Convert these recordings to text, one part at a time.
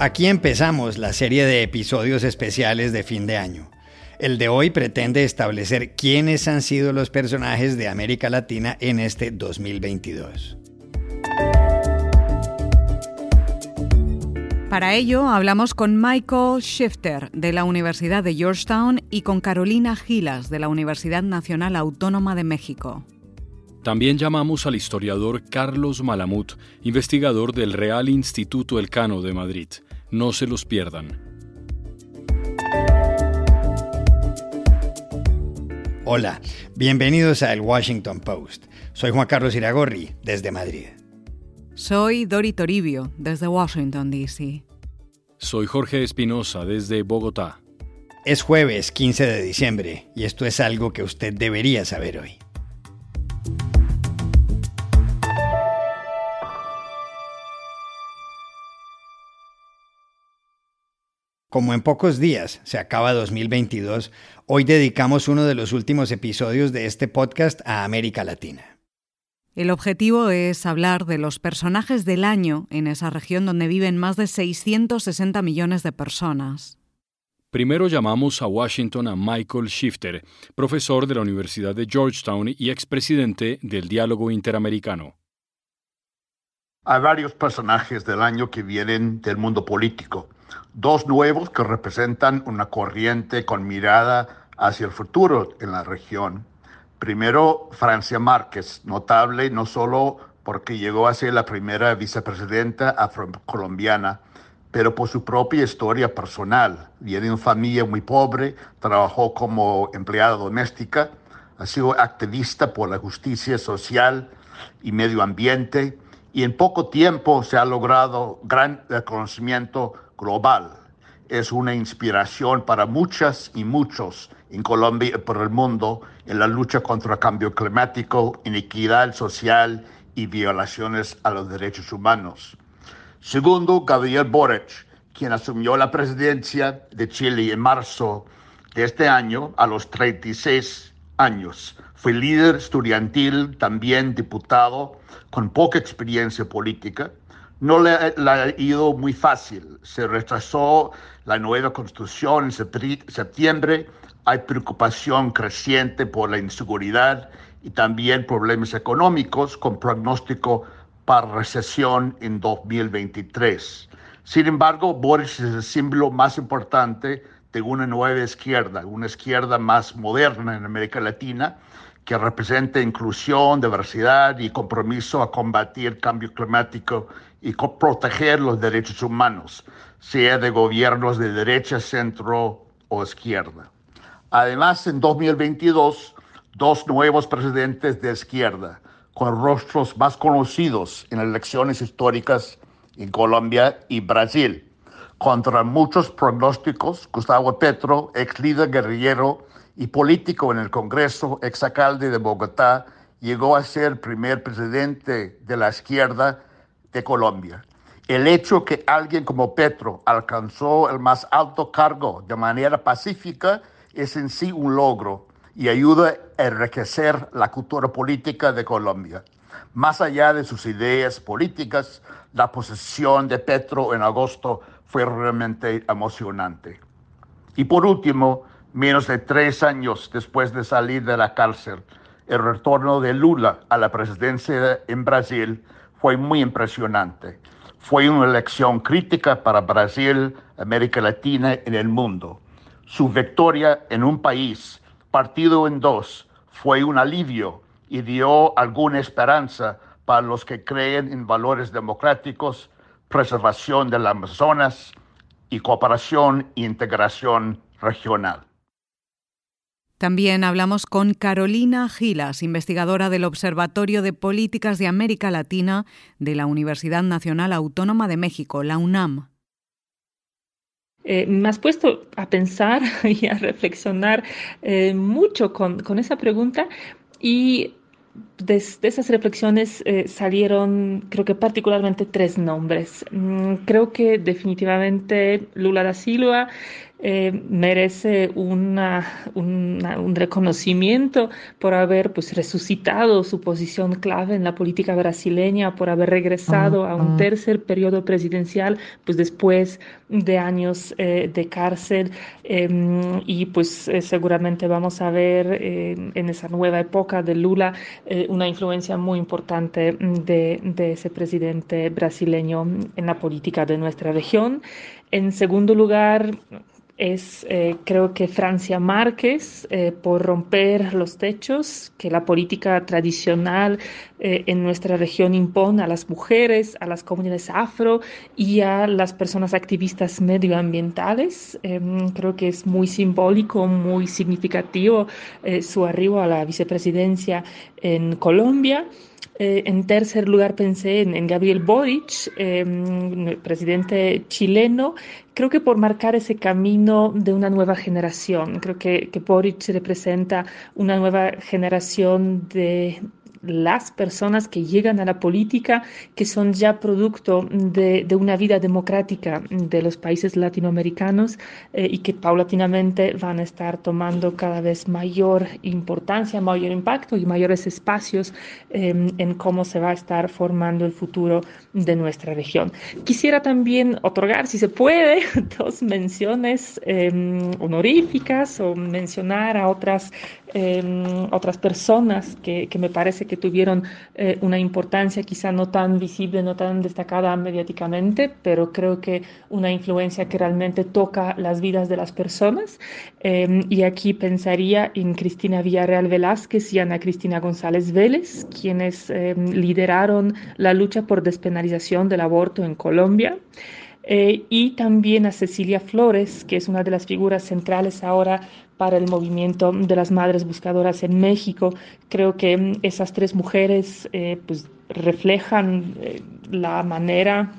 Aquí empezamos la serie de episodios especiales de fin de año. El de hoy pretende establecer quiénes han sido los personajes de América Latina en este 2022. Para ello hablamos con Michael Shifter de la Universidad de Georgetown y con Carolina Gilas de la Universidad Nacional Autónoma de México. También llamamos al historiador Carlos Malamut, investigador del Real Instituto Elcano de Madrid. No se los pierdan. Hola, bienvenidos a El Washington Post. Soy Juan Carlos Iragorri, desde Madrid. Soy Dori Toribio, desde Washington, D.C. Soy Jorge Espinosa, desde Bogotá. Es jueves 15 de diciembre y esto es algo que usted debería saber hoy. Como en pocos días se acaba 2022, hoy dedicamos uno de los últimos episodios de este podcast a América Latina. El objetivo es hablar de los personajes del año en esa región donde viven más de 660 millones de personas. Primero llamamos a Washington a Michael Shifter, profesor de la Universidad de Georgetown y expresidente del Diálogo Interamericano. Hay varios personajes del año que vienen del mundo político dos nuevos que representan una corriente con mirada hacia el futuro en la región. Primero, Francia Márquez, notable no solo porque llegó a ser la primera vicepresidenta afrocolombiana, pero por su propia historia personal. Viene de una familia muy pobre, trabajó como empleada doméstica, ha sido activista por la justicia social y medio ambiente, y en poco tiempo se ha logrado gran reconocimiento global. Es una inspiración para muchas y muchos en Colombia y por el mundo en la lucha contra el cambio climático, inequidad social y violaciones a los derechos humanos. Segundo, Gabriel Boric, quien asumió la presidencia de Chile en marzo de este año a los 36 años. Fue líder estudiantil, también diputado, con poca experiencia política no le, ha ido muy fácil. Se retrasó la nueva constitución en septiembre. Hay preocupación creciente por la inseguridad y también problemas económicos con pronóstico para recesión en 2023. Sin embargo, Boris es el símbolo más importante de una nueva izquierda, una izquierda más moderna en América Latina, que representa inclusión, diversidad y compromiso a combatir el cambio climático y proteger los derechos humanos, sea de gobiernos de derecha, centro o izquierda. Además, en 2022, dos nuevos presidentes de izquierda, con rostros más conocidos en elecciones históricas en Colombia y Brasil. Contra muchos pronósticos, Gustavo Petro, ex líder guerrillero y político en el Congreso, exalcalde de Bogotá, llegó a ser primer presidente de la izquierda de Colombia. El hecho que alguien como Petro alcanzó el más alto cargo de manera pacífica es en sí un logro y ayuda a enriquecer la cultura política de Colombia. Más allá de sus ideas políticas, la posesión de Petro en agosto fue realmente emocionante. Y por último, menos de tres años después de salir de la cárcel, el retorno de Lula a la presidencia en Brasil fue muy impresionante. Fue una elección crítica para Brasil, América Latina y el mundo. Su victoria en un país partido en dos fue un alivio y dio alguna esperanza para los que creen en valores democráticos, preservación de las Amazonas y cooperación e integración regional. También hablamos con Carolina Gilas, investigadora del Observatorio de Políticas de América Latina de la Universidad Nacional Autónoma de México, la UNAM. Eh, me has puesto a pensar y a reflexionar eh, mucho con, esa pregunta y de, esas reflexiones eh, salieron, creo que particularmente tres nombres. Mm, creo que definitivamente Lula da Silva eh, merece una, un reconocimiento por haber pues, resucitado su posición clave en la política brasileña, por haber regresado a un tercer periodo presidencial pues, después de años eh, de cárcel em, y pues seguramente vamos a ver en esa nueva época de Lula una influencia muy importante de, de ese presidente brasileño en la política de nuestra región. En segundo lugar, es eh, creo que Francia Márquez eh, por romper los techos que la política tradicional eh, en nuestra región impone a las mujeres, a las comunidades afro y a las personas activistas medioambientales. Em, creo que es muy simbólico, muy significativo su arribo a la vicepresidencia en Colombia. Eh, en tercer lugar pensé en, Gabriel Boric, em, presidente chileno, creo que por marcar ese camino de una nueva generación. Creo que, que Boric representa una nueva generación de, las personas que llegan a la política, que son ya producto de, una vida democrática de los países latinoamericanos eh, y que paulatinamente van a estar tomando cada vez mayor importancia, mayor impacto y mayores espacios em, en cómo se va a estar formando el futuro de nuestra región. Quisiera también otorgar, si se puede, dos menciones em, honoríficas o mencionar a otras, em, otras personas que, que me parece que tuvieron eh, una importancia quizá no tan visible, no tan destacada mediáticamente, pero creo que una influencia que realmente toca las vidas de las personas. Em, y aquí pensaría en Cristina Villarreal Velázquez y Ana Cristina González Vélez, quienes em, lideraron la lucha por despenalización del aborto en Colombia. Eh, y también a Cecilia Flores, que es una de las figuras centrales ahora para el movimiento de las madres buscadoras en México. Creo que mm, esas tres mujeres eh, pues, reflejan eh, la manera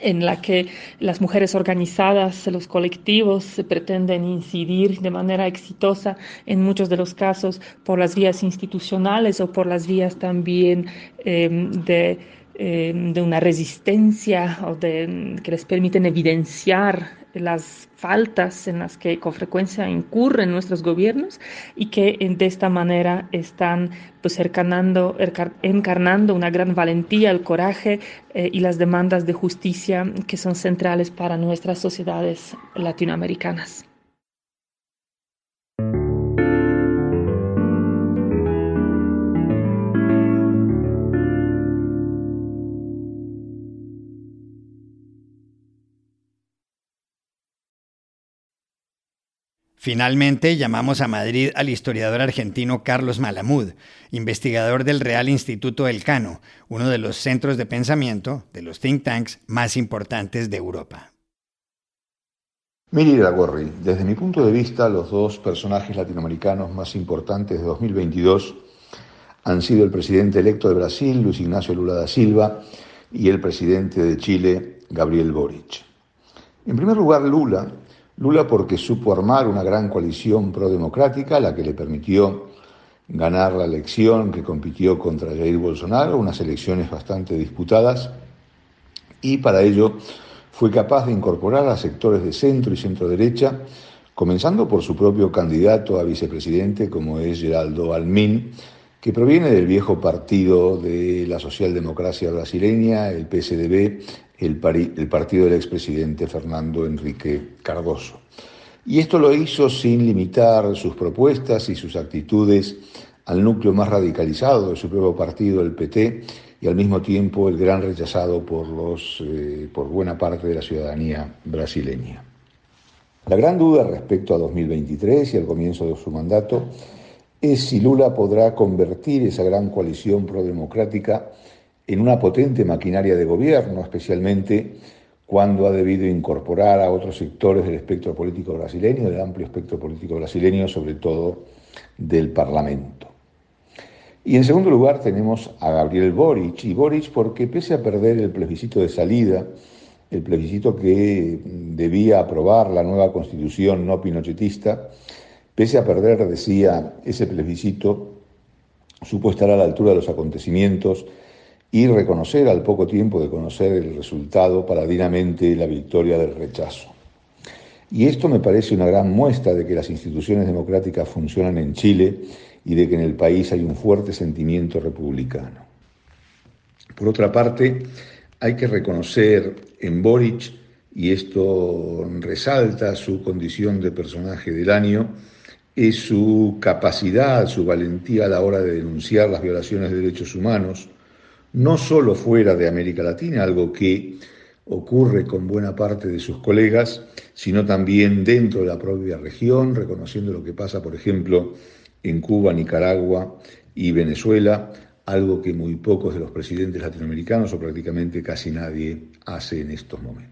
en la que las mujeres organizadas, los colectivos, se pretenden incidir de manera exitosa en muchos de los casos por las vías institucionales o por las vías también de eh, de una resistencia o de, que les permiten evidenciar las faltas en las que con frecuencia incurren nuestros gobiernos y que de esta manera están pues encarnando, encarnando una gran valentía, el coraje eh, y las demandas de justicia que son centrales para nuestras sociedades latinoamericanas. Finalmente, llamamos a Madrid al historiador argentino Carlos Malamud, investigador del Real Instituto Elcano, uno de los centros de pensamiento de los think tanks más importantes de Europa. Miri desde mi punto de vista, los dos personajes latinoamericanos más importantes de 2022 han sido el presidente electo de Brasil, Luis Ignacio Lula da Silva, y el presidente de Chile, Gabriel Boric. En primer lugar, Lula Lula porque supo armar una gran coalición pro-democrática, la que le permitió ganar la elección que compitió contra Jair Bolsonaro, unas elecciones bastante disputadas, y para ello fue capaz de incorporar a sectores de centro y centro derecha, comenzando por su propio candidato a vicepresidente, como es Geraldo Almín, que proviene del viejo partido de la socialdemocracia brasileña, el PSDB, el, partido del expresidente Fernando Enrique Cardoso. Y esto lo hizo sin limitar sus propuestas y sus actitudes al núcleo más radicalizado de su propio partido, el PT, y al mismo tiempo el gran rechazado por, los, eh, por buena parte de la ciudadanía brasileña. La gran duda respecto a 2023 y al comienzo de su mandato es si Lula podrá convertir esa gran coalición prodemocrática en una potente maquinaria de gobierno, especialmente cuando ha debido incorporar a otros sectores del espectro político brasileño, del amplio espectro político brasileño, sobre todo del Parlamento. Y en segundo lugar tenemos a Gabriel Boric, y Boric porque pese a perder el plebiscito de salida, el plebiscito que debía aprobar la nueva constitución no pinochetista, pese a perder, decía, ese plebiscito, supo estar a la altura de los acontecimientos y reconocer al poco tiempo de conocer el resultado paladinamente la victoria del rechazo. Y esto me parece una gran muestra de que las instituciones democráticas funcionan en Chile y de que en el país hay un fuerte sentimiento republicano. Por otra parte, hay que reconocer en Boric, y esto resalta su condición de personaje del año, es su capacidad, su valentía a la hora de denunciar las violaciones de derechos humanos, no solo fuera de América Latina, algo que ocurre con buena parte de sus colegas, sino también dentro de la propia región, reconociendo lo que pasa, por ejemplo, en Cuba, Nicaragua y Venezuela, algo que muy pocos de los presidentes latinoamericanos o prácticamente casi nadie hace en estos momentos.